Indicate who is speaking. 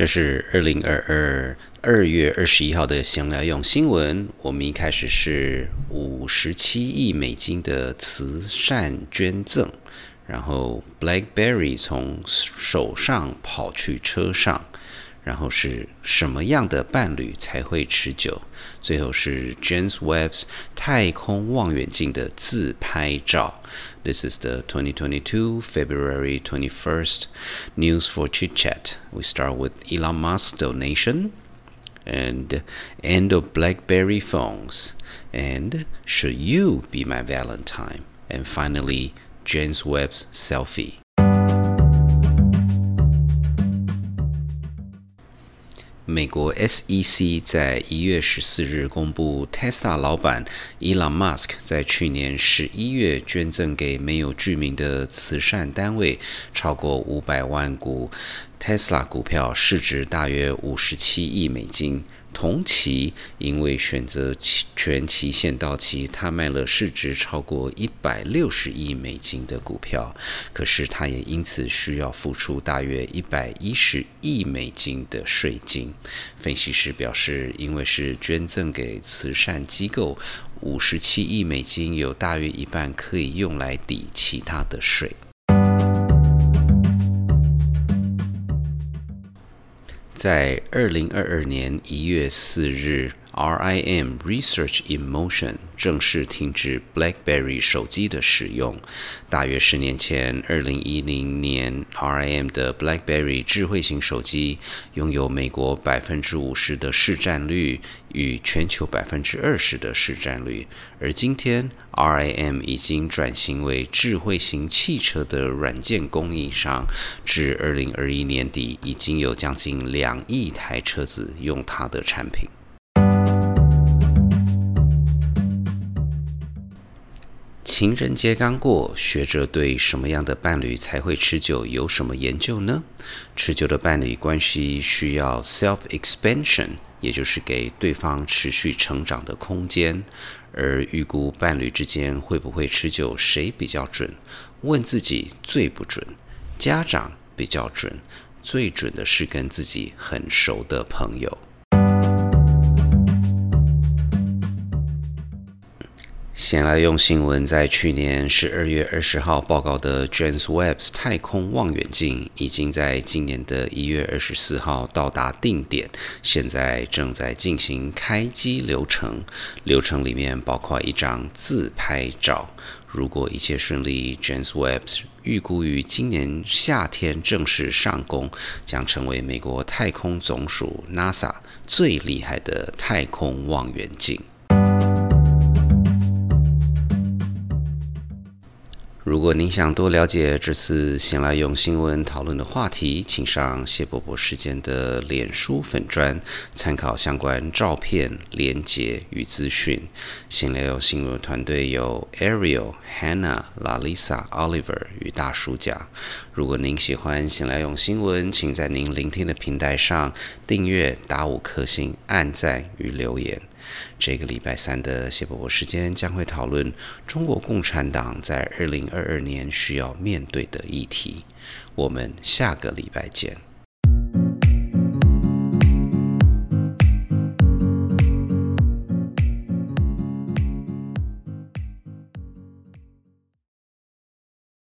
Speaker 1: 这是二零二二二月二十一号的闲聊用新闻。我们一开始是五十七亿美金的慈善捐赠，然后 BlackBerry 从手上跑去车上。然后是什么样的伴侣才会持久？最后是 James Webb's 太空望远镜的自拍照。This is the 2022 February 21st news for chit chat. We start with Elon Musk's donation and end of BlackBerry phones and should you be my Valentine? And finally, James Webb's selfie. 美国 SEC 在一月十四日公布，Tesla 老板 Elon Musk 在去年十一月捐赠给没有居民的慈善单位超过五百万股 Tesla 股票，市值大约五十七亿美金。同期，因为选择权期限到期，他卖了市值超过一百六十亿美金的股票。可是，他也因此需要付出大约一百一十亿美金的税金。分析师表示，因为是捐赠给慈善机构，五十七亿美金有大约一半可以用来抵其他的税。在二零二二年一月四日。RIM Research in Motion 正式停止 BlackBerry 手机的使用。大约十年前，二零一零年，RIM 的 BlackBerry 智慧型手机拥有美国百分之五十的市占率与全球百分之二十的市占率。而今天，RIM 已经转型为智慧型汽车的软件供应商。至二零二一年底，已经有将近两亿台车子用它的产品。情人节刚过，学者对什么样的伴侣才会持久有什么研究呢？持久的伴侣关系需要 self expansion，也就是给对方持续成长的空间。而预估伴侣之间会不会持久，谁比较准？问自己最不准，家长比较准，最准的是跟自己很熟的朋友。先来用新闻，在去年十二月二十号报告的 James Webb's 太空望远镜，已经在今年的一月二十四号到达定点，现在正在进行开机流程。流程里面包括一张自拍照。如果一切顺利，James Webb 预估于今年夏天正式上工，将成为美国太空总署 NASA 最厉害的太空望远镜。如果您想多了解这次先来用新闻讨论的话题，请上谢伯伯时间的脸书粉专，参考相关照片、连结与资讯。先来用新闻团队有 Ariel、Hannah、Lalisa、Oliver 与大叔甲。如果您喜欢先来用新闻，请在您聆听的平台上订阅、打五颗星、按赞与留言。这个礼拜三的谢伯伯时间将会讨论中国共产党在二零二二年需要面对的议题。我们下个礼拜见。